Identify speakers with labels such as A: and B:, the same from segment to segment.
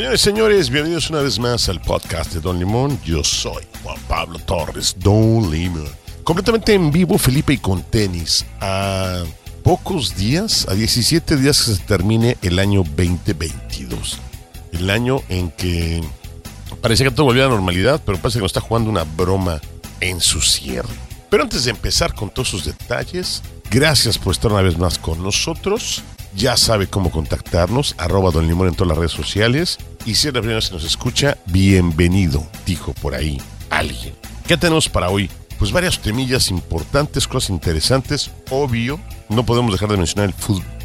A: Señores, señores, bienvenidos una vez más al podcast de Don Limón. Yo soy Juan Pablo Torres, Don Limón. Completamente en vivo, Felipe y con tenis. A pocos días, a 17 días que se termine el año 2022. El año en que parecía que todo volvió a la normalidad, pero parece que nos está jugando una broma en su cierre. Pero antes de empezar con todos sus detalles, gracias por estar una vez más con nosotros. Ya sabe cómo contactarnos, arroba Don Limón en todas las redes sociales. Y si es la primera vez que nos escucha, bienvenido, dijo por ahí alguien. ¿Qué tenemos para hoy? Pues varias temillas importantes, cosas interesantes. Obvio, no podemos dejar de mencionar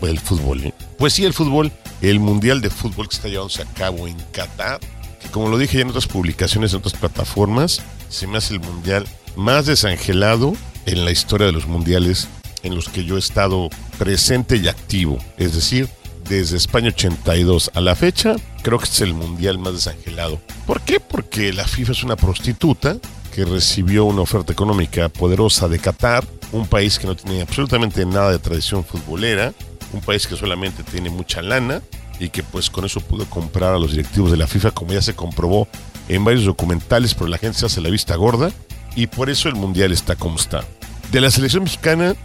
A: el fútbol. ¿eh? Pues sí, el fútbol, el Mundial de Fútbol que está llevándose a cabo en Qatar. Que como lo dije ya en otras publicaciones, en otras plataformas, se me hace el Mundial más desangelado en la historia de los Mundiales en los que yo he estado presente y activo. Es decir, desde España 82 a la fecha, creo que es el mundial más desangelado. ¿Por qué? Porque la FIFA es una prostituta que recibió una oferta económica poderosa de Qatar, un país que no tiene absolutamente nada de tradición futbolera, un país que solamente tiene mucha lana y que pues con eso pudo comprar a los directivos de la FIFA, como ya se comprobó en varios documentales, pero la gente se hace la vista gorda y por eso el mundial está como está. De la selección mexicana,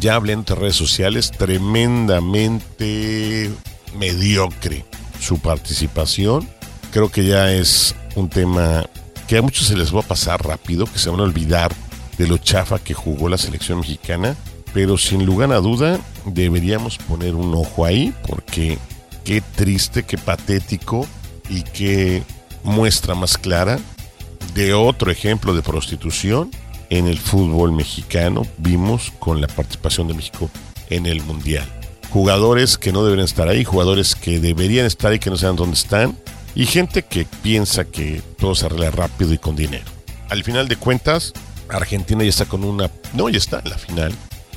A: ya hablé en redes sociales, tremendamente mediocre su participación. Creo que ya es un tema que a muchos se les va a pasar rápido, que se van a olvidar de lo chafa que jugó la selección mexicana, pero sin lugar a duda deberíamos poner un ojo ahí porque qué triste, qué patético y qué muestra más clara de otro ejemplo de prostitución en el fútbol mexicano vimos con la participación de México en el Mundial. Jugadores que no deberían estar ahí, jugadores que deberían estar ahí que no saben dónde están y gente que piensa que todo se arregla rápido y con dinero. Al final de cuentas, Argentina ya está con una... No, ya está en la final.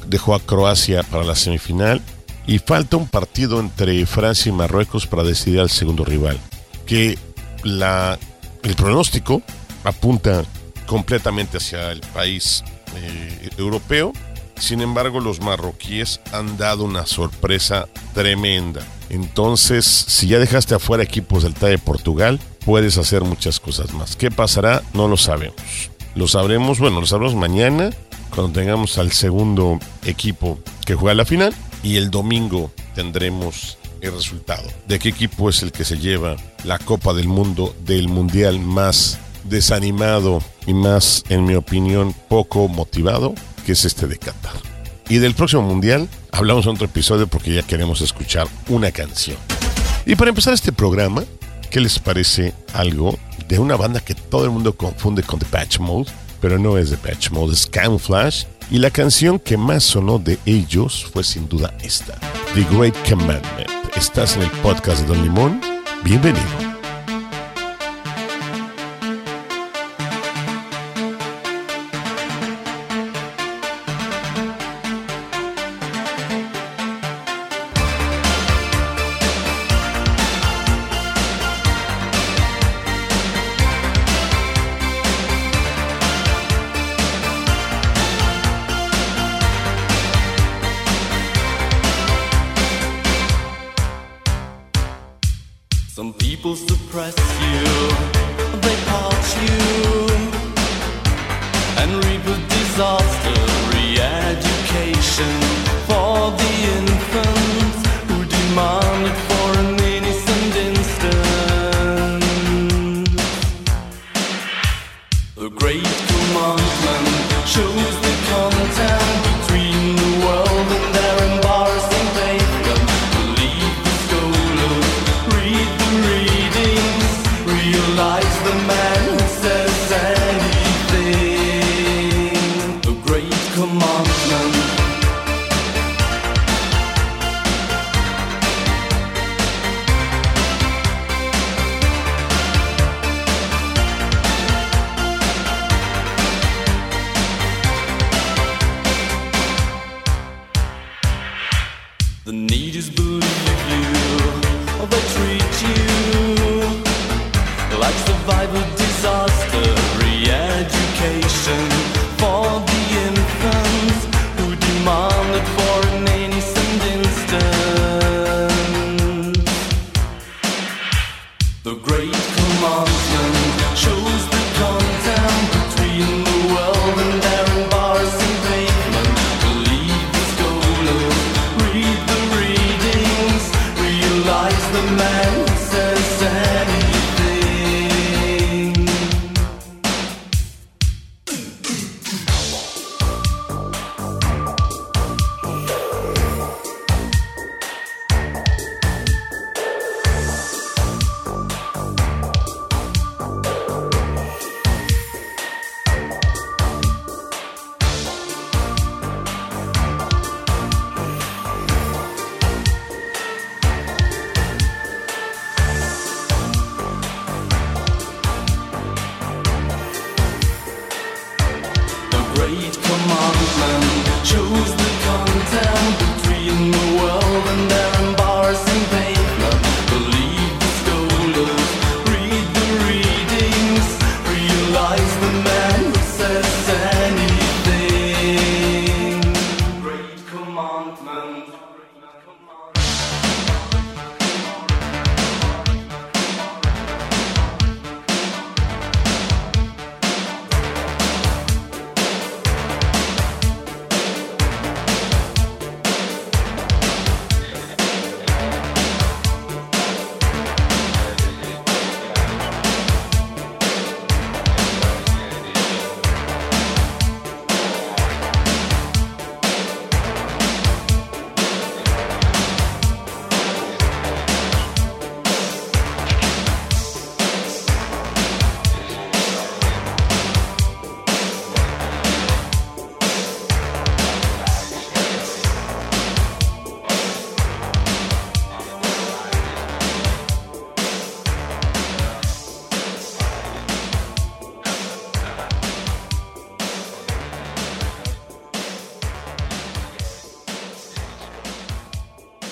A: Dejó a Croacia para la semifinal y falta un partido entre Francia y Marruecos para decidir al segundo rival. Que la, el pronóstico apunta completamente hacia el país eh, europeo. Sin embargo, los marroquíes han dado una sorpresa tremenda. Entonces, si ya dejaste afuera equipos del TAE de Portugal, puedes hacer muchas cosas más. ¿Qué pasará? No lo sabemos. Lo sabremos, bueno, lo sabremos mañana, cuando tengamos al segundo equipo que juega la final. Y el domingo tendremos el resultado de qué equipo es el que se lleva la Copa del Mundo del Mundial más desanimado y más, en mi opinión, poco motivado, que es este de Qatar. Y del próximo mundial hablamos en otro episodio porque ya queremos escuchar una canción. Y para empezar este programa, ¿qué les parece algo de una banda que todo el mundo confunde con The Patch Mode? Pero no es The Patch Mode, es Camouflage. Y la canción que más sonó de ellos fue sin duda esta, The Great Commandment. Estás en el podcast de Don Limón. Bienvenido.
B: Great commandment.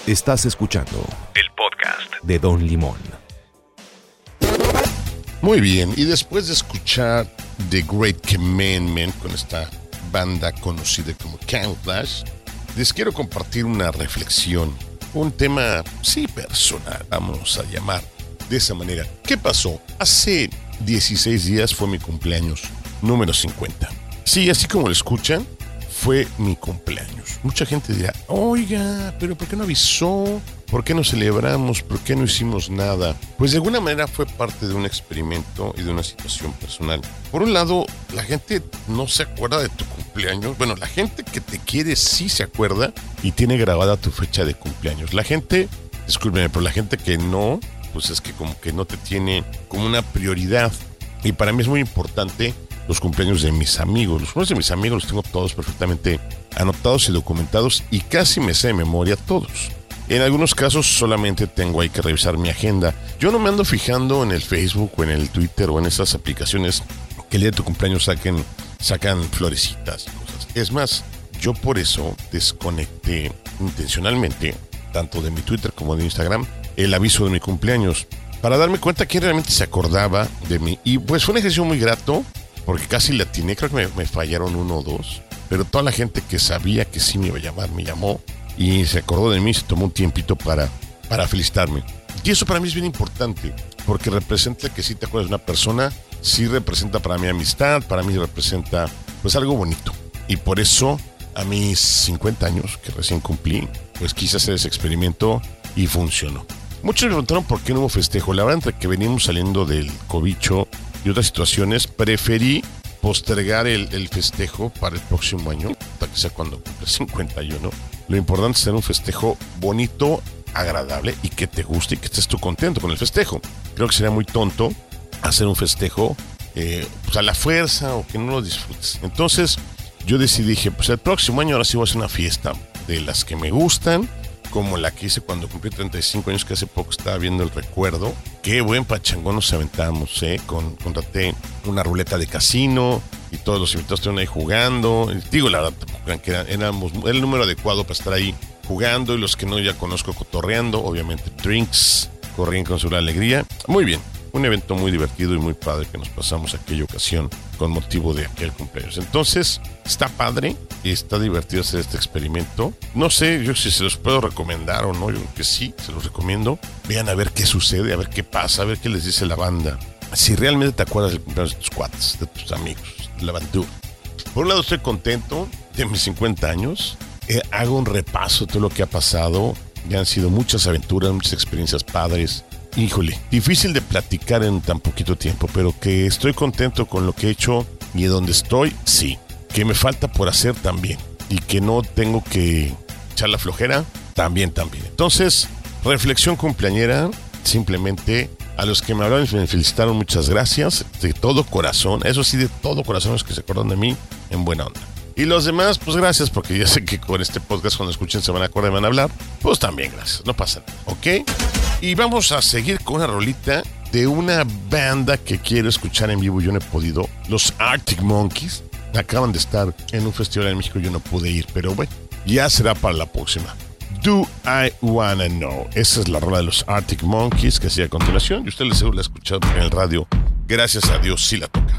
C: Estás escuchando el podcast de Don Limón.
A: Muy bien, y después de escuchar The Great Commandment con esta banda conocida como Camouflage, les quiero compartir una reflexión, un tema, sí, personal, vamos a llamar de esa manera. ¿Qué pasó? Hace 16 días fue mi cumpleaños, número 50. Sí, así como lo escuchan, fue mi cumpleaños. Mucha gente dirá, oiga, pero ¿por qué no avisó? ¿Por qué no celebramos? ¿Por qué no hicimos nada? Pues de alguna manera fue parte de un experimento y de una situación personal. Por un lado, la gente no se acuerda de tu cumpleaños. Bueno, la gente que te quiere sí se acuerda y tiene grabada tu fecha de cumpleaños. La gente, discúlpeme, pero la gente que no, pues es que como que no te tiene como una prioridad. Y para mí es muy importante los cumpleaños de mis amigos. Los cumpleaños de mis amigos los tengo todos perfectamente anotados y documentados y casi me sé de memoria todos. En algunos casos solamente tengo ahí que revisar mi agenda. Yo no me ando fijando en el Facebook o en el Twitter o en esas aplicaciones que el día de tu cumpleaños saquen, sacan florecitas y cosas. Es más, yo por eso desconecté intencionalmente, tanto de mi Twitter como de Instagram, el aviso de mi cumpleaños. Para darme cuenta quién realmente se acordaba de mí. Y pues fue un ejercicio muy grato, porque casi la atiné, creo que me, fallaron uno o dos. Pero toda la gente que sabía que sí me iba a llamar, me llamó y se acordó de mí, se tomó un tiempito para, para felicitarme. Y eso para mí es bien importante, porque representa que si te acuerdas de una persona, sí representa para mi amistad, para mí representa pues algo bonito. Y por eso a mis 50 años, que recién cumplí, pues quise hacer ese experimento y funcionó. Muchos me preguntaron por qué no hubo festejo. La verdad, entre que venimos saliendo del cobicho y otras situaciones, preferí postergar el, el festejo para el próximo año, para que sea cuando cumple 51. Lo importante es tener un festejo bonito, agradable y que te guste y que estés tú contento con el festejo. Creo que sería muy tonto hacer un festejo eh, pues a la fuerza o que no lo disfrutes. Entonces yo decidí, dije, pues el próximo año ahora sí voy a hacer una fiesta de las que me gustan, como la que hice cuando cumplí 35 años, que hace poco estaba viendo el recuerdo. Qué buen pachangón nos aventamos, ¿eh? Con, contraté una ruleta de casino y todos los invitados estuvieron ahí jugando. Digo, la verdad, que éramos el número adecuado para estar ahí jugando y los que no ya conozco cotorreando, obviamente drinks, corrían con su alegría. Muy bien. Un evento muy divertido y muy padre que nos pasamos aquella ocasión con motivo de aquel cumpleaños. Entonces, está padre y está divertido hacer este experimento. No sé yo si se los puedo recomendar o no, yo creo que sí, se los recomiendo. Vean a ver qué sucede, a ver qué pasa, a ver qué les dice la banda. Si realmente te acuerdas del cumpleaños de tus cuates, de tus amigos, de la aventura. Por un lado estoy contento de mis 50 años. Eh, hago un repaso de todo lo que ha pasado. Ya han sido muchas aventuras, muchas experiencias padres. Híjole, difícil de platicar en tan poquito tiempo, pero que estoy contento con lo que he hecho y donde estoy, sí. Que me falta por hacer también. Y que no tengo que echar la flojera, también, también. Entonces, reflexión cumpleañera, simplemente a los que me hablaron y me felicitaron, muchas gracias. De todo corazón, eso sí, de todo corazón, los que se acuerdan de mí en buena onda. Y los demás, pues gracias, porque ya sé que con este podcast, cuando escuchen, se van a acordar y van a hablar. Pues también gracias, no pasa nada, ¿ok? Y vamos a seguir con una rolita de una banda que quiero escuchar en vivo. Yo no he podido. Los Arctic Monkeys acaban de estar en un festival en México. Yo no pude ir, pero bueno, ya será para la próxima. Do I Wanna Know? Esa es la rola de los Arctic Monkeys que sigue a continuación. Y usted le seguro la ha escuchado en el radio. Gracias a Dios, sí la toca.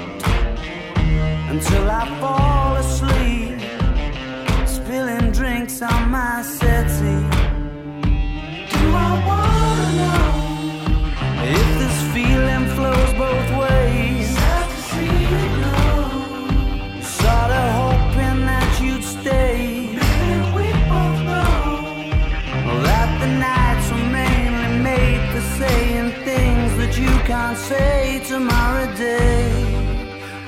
D: until I fall asleep, spilling drinks on my settee. Do I wanna know if this feeling flows both ways? Sorta hoping that you'd stay. we both know that the nights were mainly made for saying things that you can't say tomorrow day.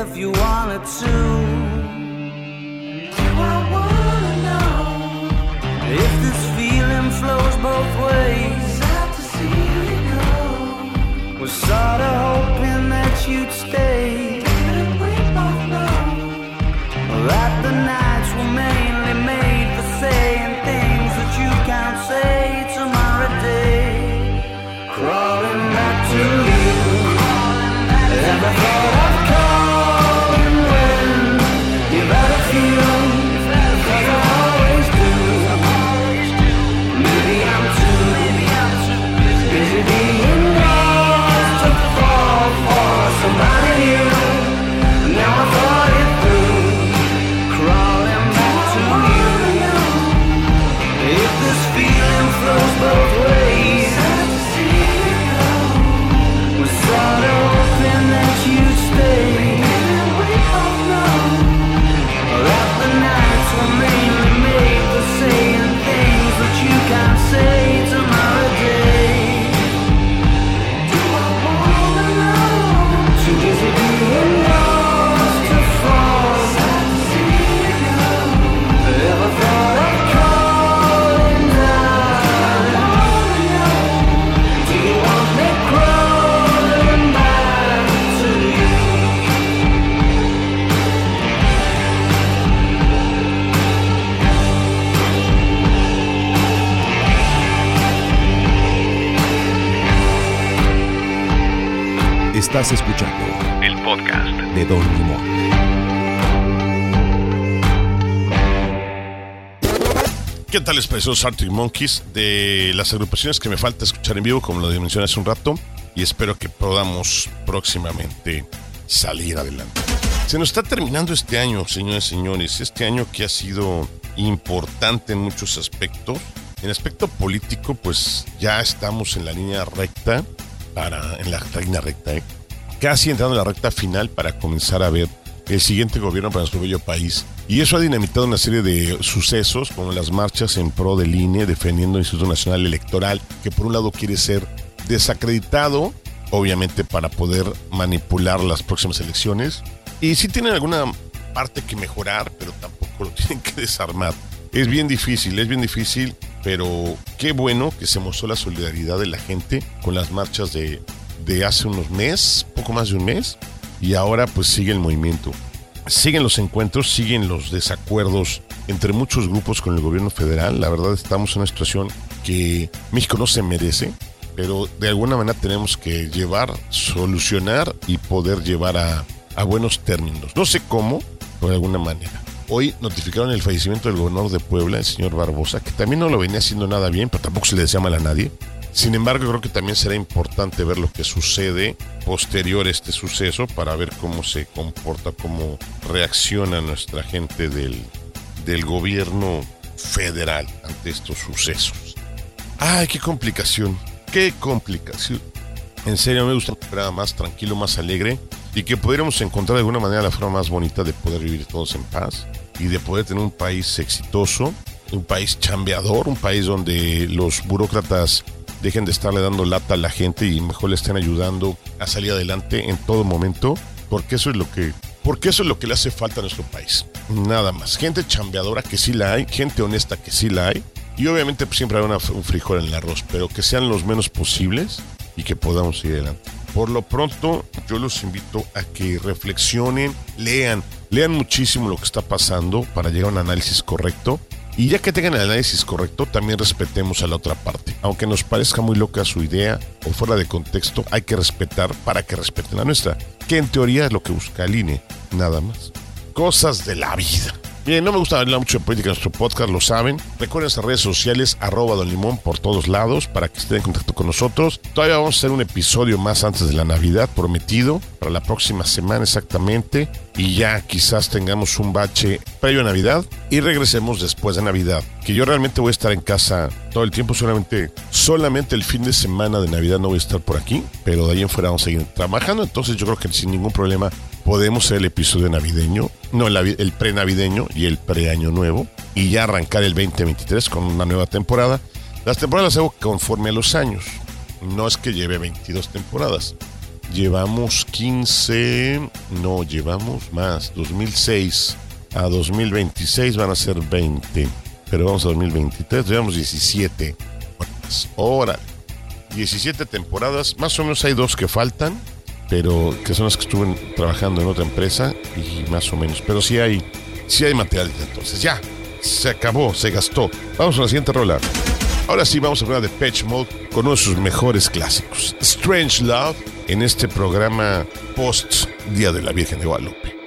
D: if you wanted to. Do I wanna know if this feeling flows both ways? Sad to see you go. Was sorta hoping that you'd stay. Didn't we both know that the nights were made
C: Estás escuchando
E: el podcast
C: de Don Limón.
A: ¿Qué tal les pareció los Arctic Monkeys? De las agrupaciones que me falta escuchar en vivo, como lo mencioné hace un rato, y espero que podamos próximamente salir adelante. Se nos está terminando este año, señores y señores, este año que ha sido importante en muchos aspectos. En aspecto político, pues ya estamos en la línea recta, para, en la línea recta, ¿eh? casi entrando en la recta final para comenzar a ver el siguiente gobierno para nuestro bello país. Y eso ha dinamitado una serie de sucesos, como las marchas en pro del INE, defendiendo el Instituto Nacional Electoral, que por un lado quiere ser desacreditado, obviamente para poder manipular las próximas elecciones. Y sí tienen alguna parte que mejorar, pero tampoco lo tienen que desarmar. Es bien difícil, es bien difícil, pero qué bueno que se mostró la solidaridad de la gente con las marchas de, de hace unos meses, poco más de un mes, y ahora pues sigue el movimiento. Siguen los encuentros, siguen los desacuerdos entre muchos grupos con el gobierno federal. La verdad estamos en una situación que México no se merece, pero de alguna manera tenemos que llevar, solucionar y poder llevar a, a buenos términos. No sé cómo, pero de alguna manera. Hoy notificaron el fallecimiento del gobernador de Puebla, el señor Barbosa, que también no lo venía haciendo nada bien, pero tampoco se le desea mal a nadie. Sin embargo, creo que también será importante ver lo que sucede posterior a este suceso para ver cómo se comporta, cómo reacciona nuestra gente del, del gobierno federal ante estos sucesos. ¡Ay, qué complicación! ¡Qué complicación! En serio, me gusta un más tranquilo, más alegre y que pudiéramos encontrar de alguna manera la forma más bonita de poder vivir todos en paz y de poder tener un país exitoso, un país chambeador, un país donde los burócratas dejen de estarle dando lata a la gente y mejor le estén ayudando a salir adelante en todo momento, porque eso es lo que porque eso es lo que le hace falta a nuestro país. Nada más. Gente chambeadora que sí la hay, gente honesta que sí la hay. Y obviamente pues, siempre una- un frijol en el arroz, pero que sean los menos posibles y que podamos ir adelante. Por lo pronto, yo los invito a que reflexionen, lean, lean muchísimo lo que está pasando para llegar a un análisis correcto. Y ya que tengan el análisis correcto, también respetemos a la otra parte. Aunque nos parezca muy loca su idea o fuera de contexto, hay que respetar para que respeten la nuestra. Que en teoría es lo que busca el INE, nada más. Cosas de la vida. Bien, no me gusta hablar mucho de política en nuestro podcast, lo saben. Recuerden nuestras redes sociales, arroba Don Limón por todos lados, para que estén en contacto con nosotros. Todavía vamos a hacer un episodio más antes de la Navidad, prometido, para la próxima semana exactamente. Y ya quizás tengamos un bache previo a Navidad y regresemos después de Navidad. Que yo realmente voy a estar en casa todo el tiempo, solamente, solamente el fin de semana de Navidad no voy a estar por aquí, pero de ahí en fuera vamos a seguir trabajando. Entonces yo creo que sin ningún problema podemos hacer el episodio navideño, no el, navi- el pre-navideño y el pre-año nuevo, y ya arrancar el 2023 con una nueva temporada. Las temporadas las hago conforme a los años. No es que lleve 22 temporadas. Llevamos 15, no, llevamos más. 2006 a 2026 van a ser 20, pero vamos a 2023, llevamos 17. Órale. 17 temporadas, más o menos hay dos que faltan, pero que son las que estuve trabajando en otra empresa y más o menos. Pero sí hay, sí hay material. Entonces ya, se acabó, se gastó. Vamos a la siguiente rola. Ahora sí vamos a hablar de Patch Mode con uno de sus mejores clásicos, Strange Love, en este programa post Día de la Virgen de Guadalupe.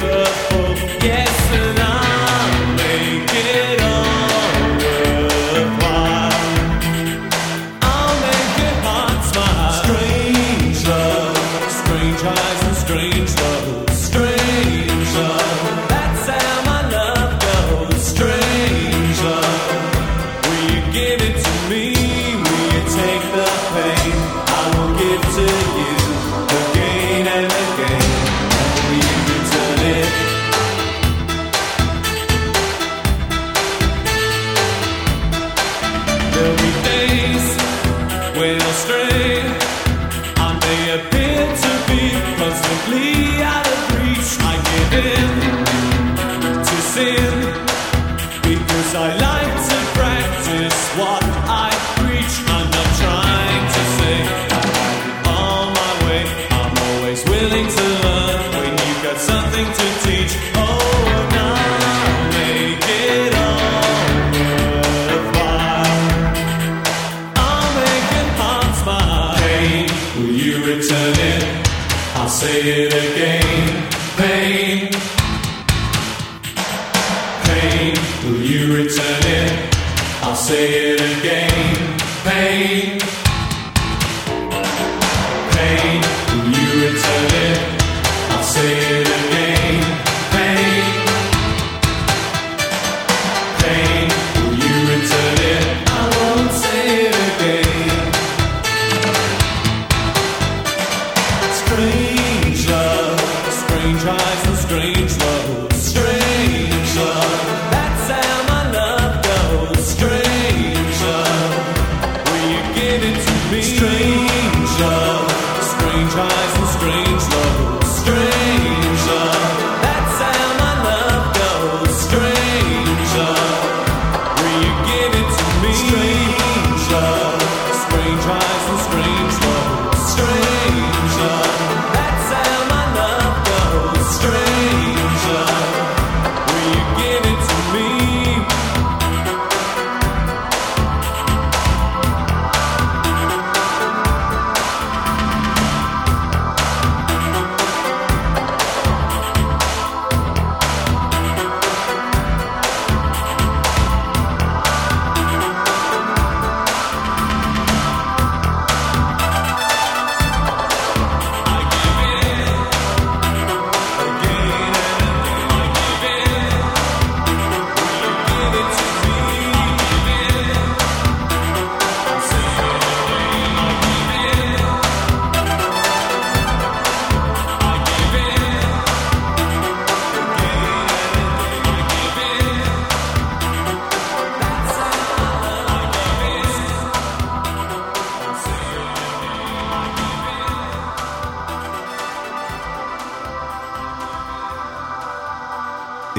B: Yes. Say it again.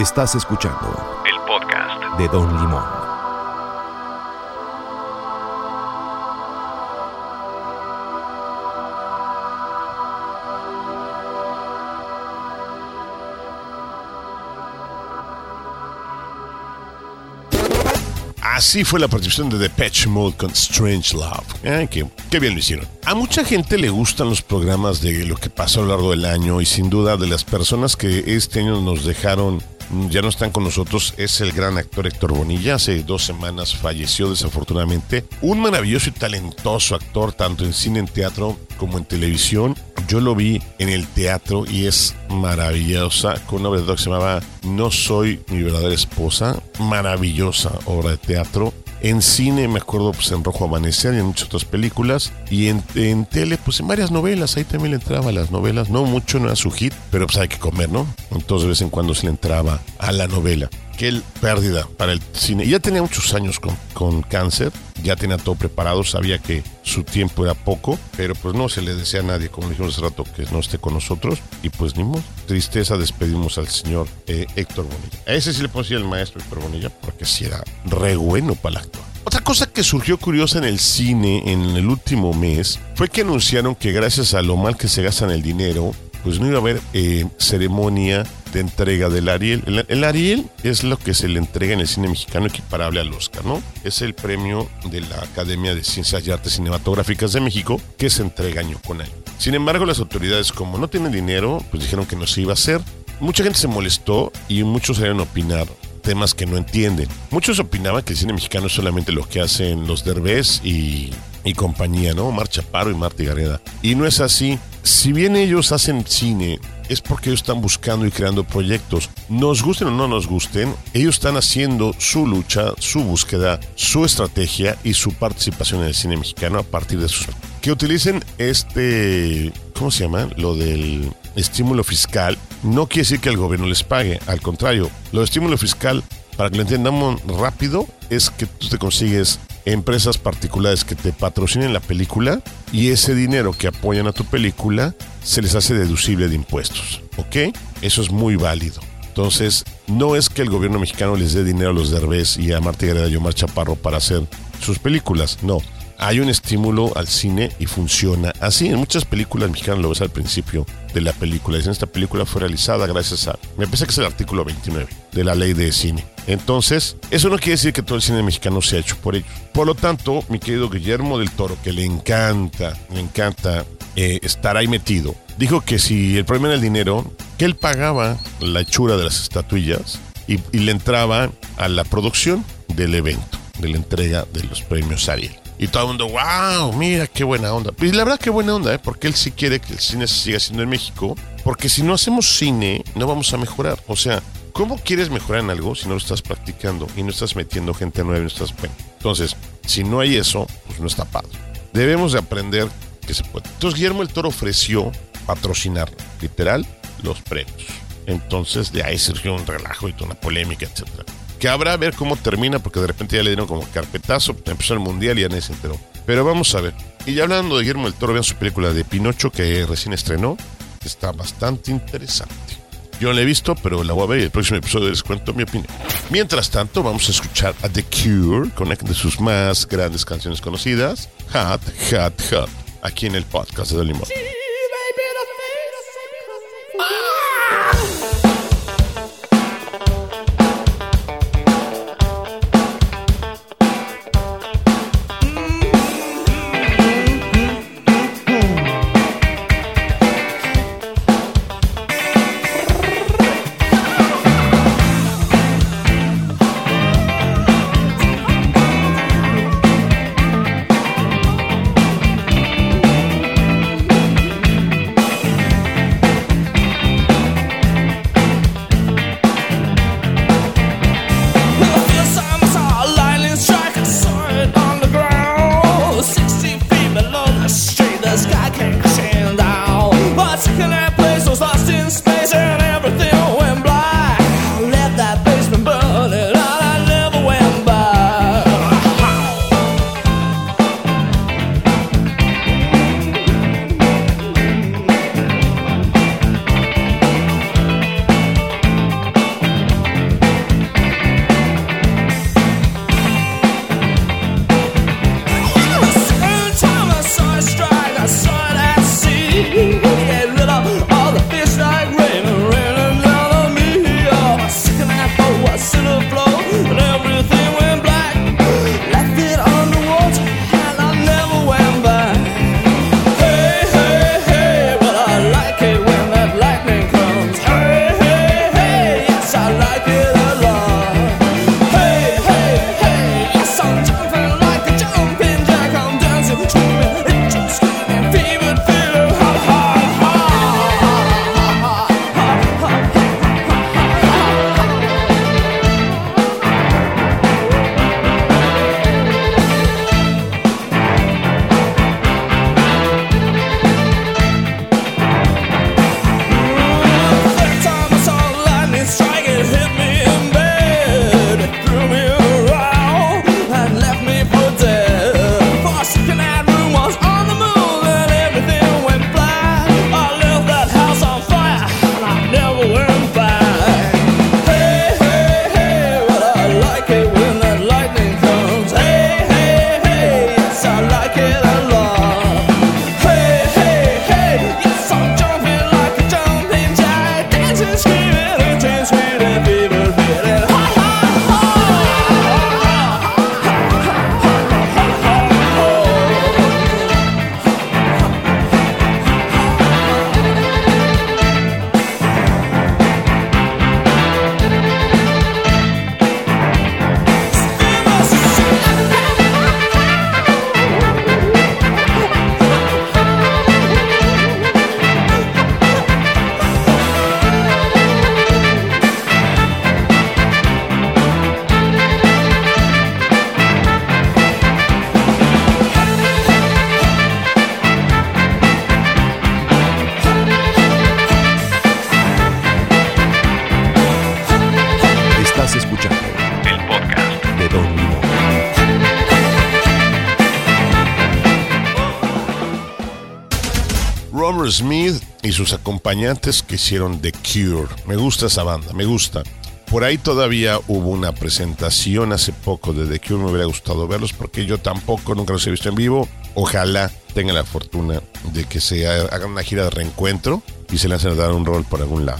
C: Estás escuchando
E: El podcast.
C: de Don Limón.
A: Así fue la participación de Depeche Mode con Strange Love. Ay, qué, qué bien lo hicieron. A mucha gente le gustan los programas de lo que pasó a lo largo del año y sin duda de las personas que este año nos dejaron, ya no están con nosotros, es el gran actor Héctor Bonilla. Hace dos semanas falleció desafortunadamente. Un maravilloso y talentoso actor, tanto en cine, en teatro como en televisión. Yo lo vi en el teatro y es maravillosa, con una obra que se llamaba No soy mi verdadera esposa. Maravillosa obra de teatro. En cine me acuerdo pues en Rojo Amanecer y en muchas otras películas. Y en, tele pues en varias novelas. Ahí también le entraba a las novelas. No mucho, no era su hit, pero pues hay que comer, ¿no? Entonces de vez en cuando se le entraba a la novela. Qué pérdida para el cine. Ya tenía muchos años con, con cáncer, ya tenía todo preparado, sabía que su tiempo era poco, pero pues no se le desea a nadie, como dijimos hace rato, que no esté con nosotros. Y pues ni modo, tristeza, despedimos al señor eh, Héctor Bonilla. A ese sí le puedo decir el maestro Héctor Bonilla, porque sí era re bueno para el actor. Otra cosa que surgió curiosa en el cine en el último mes fue que anunciaron que gracias a lo mal que se gastan el dinero, pues no iba a haber eh, ceremonia de entrega del Ariel. El, el Ariel es lo que se le entrega en el cine mexicano equiparable al Oscar, ¿no? Es el premio de la Academia de Ciencias y Artes Cinematográficas de México que se entrega año con año. Sin embargo, las autoridades, como no tienen dinero, pues dijeron que no se iba a hacer. Mucha gente se molestó y muchos salieron a opinar temas que no entienden. Muchos opinaban que el cine mexicano es solamente lo que hacen los Derbez y, y compañía, ¿no? Omar Chaparro y Marta Gareda. Y no es así. Si bien ellos hacen cine, es porque ellos están buscando y creando proyectos. Nos gusten o no nos gusten, ellos están haciendo su lucha, su búsqueda, su estrategia y su participación en el cine mexicano a partir de sus... Que utilicen este... ¿Cómo se llama? Lo del estímulo fiscal. No quiere decir que el gobierno les pague. Al contrario, lo de estímulo fiscal, para que lo entendamos rápido, es que tú te consigues empresas particulares que te patrocinen la película y ese dinero que apoyan a tu película se les hace deducible de impuestos. ¿Ok? Eso es muy válido. Entonces, no es que el gobierno mexicano les dé dinero a los Derbez y a Marta Gareda y Omar Chaparro para hacer sus películas. No. Hay un estímulo al cine y funciona así. En muchas películas mexicanas lo ves al principio de la película. Dicen, esta película fue realizada gracias a... Me parece que es el artículo 29 de la ley de cine. Entonces, eso no quiere decir que todo el cine mexicano sea hecho por ellos. Por lo tanto, mi querido Guillermo del Toro, que le encanta, le encanta eh, estar ahí metido, dijo que si el problema era el dinero, que él pagaba la hechura de las estatuillas y, y le entraba a la producción del evento, de la entrega de los premios Ariel. Y todo el mundo, wow, mira qué buena onda. Y la verdad qué buena onda, ¿eh? porque él sí quiere que el cine se siga haciendo en México. Porque si no hacemos cine, no vamos a mejorar. O sea, ¿cómo quieres mejorar en algo si no lo estás practicando y no estás metiendo gente nueva y no estás... Bueno, entonces, si no hay eso, pues no está padre. Debemos de aprender que se puede. Entonces Guillermo el Toro ofreció patrocinar, literal, los premios. Entonces de ahí surgió un relajo y toda una polémica, etcétera que habrá ver cómo termina, porque de repente ya le dieron como carpetazo, empezó el mundial y ya nadie se enteró. Pero vamos a ver. Y ya hablando de Guillermo del Toro, vean su película de Pinocho que recién estrenó. Está bastante interesante. Yo no la he visto, pero la voy a ver y el próximo episodio les cuento mi opinión. Mientras tanto, vamos a escuchar a The Cure con una de sus más grandes canciones conocidas, Hot, Hot, Hot, aquí en el podcast de Don Limón. Sus acompañantes que hicieron The Cure. Me gusta esa banda, me gusta. Por ahí todavía hubo una presentación hace poco de The Cure, me hubiera gustado verlos porque yo tampoco nunca los he visto en vivo. Ojalá tenga la fortuna de que se hagan una gira de reencuentro y se lancen a dar un rol por algún lado.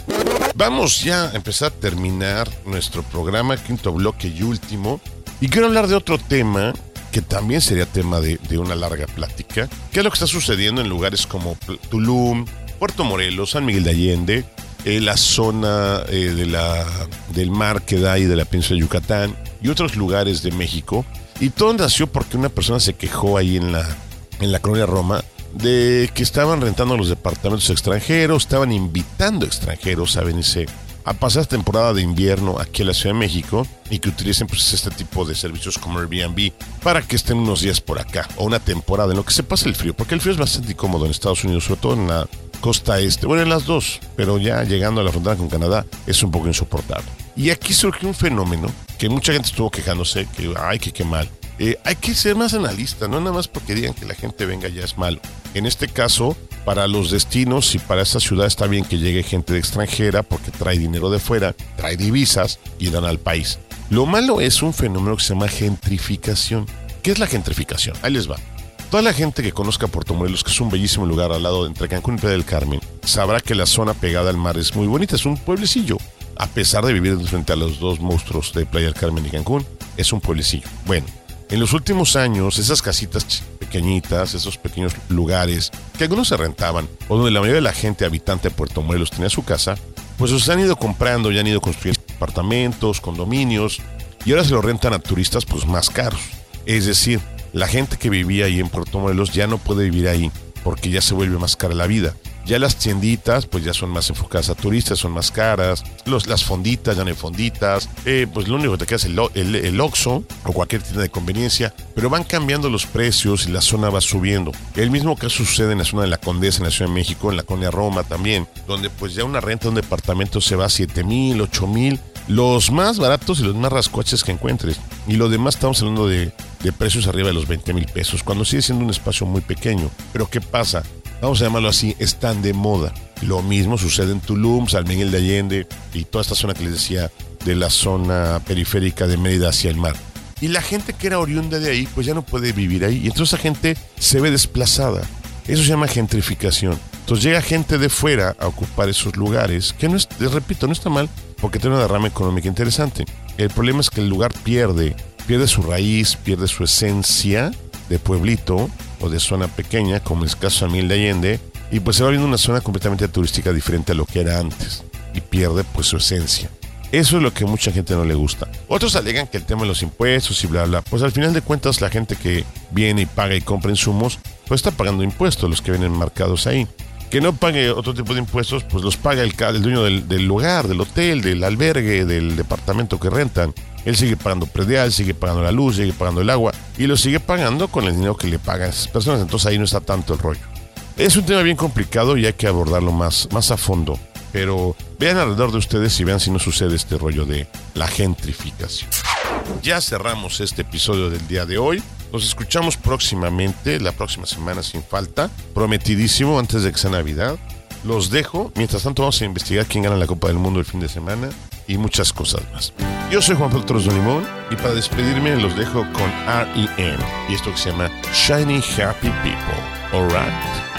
A: Vamos ya a empezar a terminar nuestro programa, quinto bloque y último. Y quiero hablar de otro tema que también sería tema de, de una larga plática, que es lo que está sucediendo en lugares como Tulum, Puerto Morelos, San Miguel de Allende, eh, la zona eh, de la, del mar que da ahí de la península de Yucatán y otros lugares de México. Y todo nació porque una persona se quejó ahí en la, en la colonia Roma de que estaban rentando los departamentos extranjeros, estaban invitando extranjeros a venirse a pasar temporada de invierno aquí en la Ciudad de México y que utilicen pues, este tipo de servicios como Airbnb para que estén unos días por acá o una temporada en lo que se pasa el frío, porque el frío es bastante incómodo en Estados Unidos, sobre todo en la costa este, bueno, en las dos, pero ya llegando a la frontera con Canadá es un poco insoportable. Y aquí surgió un fenómeno que mucha gente estuvo quejándose, que ay, que qué mal. Eh, hay que ser más analista, no nada más porque digan que la gente venga ya es malo. En este caso, para los destinos y para esta ciudad está bien que llegue gente de extranjera porque trae dinero de fuera, trae divisas y dan al país. Lo malo es un fenómeno que se llama gentrificación. ¿Qué es la gentrificación? Ahí les va. Toda la gente que conozca Puerto Morelos, que es un bellísimo lugar al lado de entre Cancún y Playa del Carmen, sabrá que la zona pegada al mar es muy bonita, es un pueblecillo. A pesar de vivir frente a los dos monstruos de Playa del Carmen y Cancún, es un pueblecillo. Bueno, en los últimos años, esas casitas pequeñitas, esos pequeños lugares que algunos se rentaban, o donde la mayoría de la gente habitante de Puerto Morelos tenía su casa, pues los han ido comprando y han ido construyendo apartamentos, condominios, y ahora se lo rentan a turistas pues más caros. Es decir, la gente que vivía ahí en Puerto Morelos ya no puede vivir ahí porque ya se vuelve más cara la vida. Ya las tienditas pues ya son más enfocadas a turistas, son más caras. Los, las fonditas ya no hay fonditas. Eh, pues lo único que te queda es el, el, el Oxxo o cualquier tienda de conveniencia. Pero van cambiando los precios y la zona va subiendo. El mismo caso sucede en la zona de la Condesa, en la Ciudad de México, en la colonia Roma también. Donde pues ya una renta de un departamento se va a 7 mil, 8 mil. Los más baratos y los más rascuaches que encuentres. Y lo demás estamos hablando de, de precios arriba de los 20 mil pesos, cuando sigue siendo un espacio muy pequeño. Pero ¿qué pasa? Vamos a llamarlo así, están de moda. Lo mismo sucede en Tulum, San Miguel de Allende y toda esta zona que les decía de la zona periférica de Mérida hacia el mar. Y la gente que era oriunda de ahí, pues ya no puede vivir ahí. Y entonces esa gente se ve desplazada. Eso se llama gentrificación. Entonces llega gente de fuera a ocupar esos lugares, que no es, les repito, no está mal, porque tiene una derrama económica interesante. El problema es que el lugar pierde, pierde su raíz, pierde su esencia de pueblito o de zona pequeña, como es el caso de Miguel de Allende, y pues se va viendo una zona completamente turística diferente a lo que era antes, y pierde pues su esencia. Eso es lo que mucha gente no le gusta. Otros alegan que el tema de los impuestos y bla, bla. Pues al final de cuentas, la gente que viene y paga y compra insumos, pues está pagando impuestos, los que vienen marcados ahí. Que no pague otro tipo de impuestos, pues los paga el, el dueño del, del lugar, del hotel, del albergue, del departamento que rentan. Él sigue pagando predial, sigue pagando la luz, sigue pagando el agua y lo sigue pagando con el dinero que le pagan esas personas. Entonces ahí no está tanto el rollo. Es un tema bien complicado y hay que abordarlo más, más a fondo. Pero vean alrededor de ustedes y vean si no sucede este rollo de la gentrificación. Ya cerramos este episodio del día de hoy. Nos escuchamos próximamente, la próxima semana sin falta. Prometidísimo antes de que sea Navidad. Los dejo. Mientras tanto vamos a investigar quién gana la Copa del Mundo el fin de semana y muchas cosas más. Yo soy Juan Pablo Torres de Limón y para despedirme los dejo con R.E.M. y esto que se llama Shiny Happy People. Alright.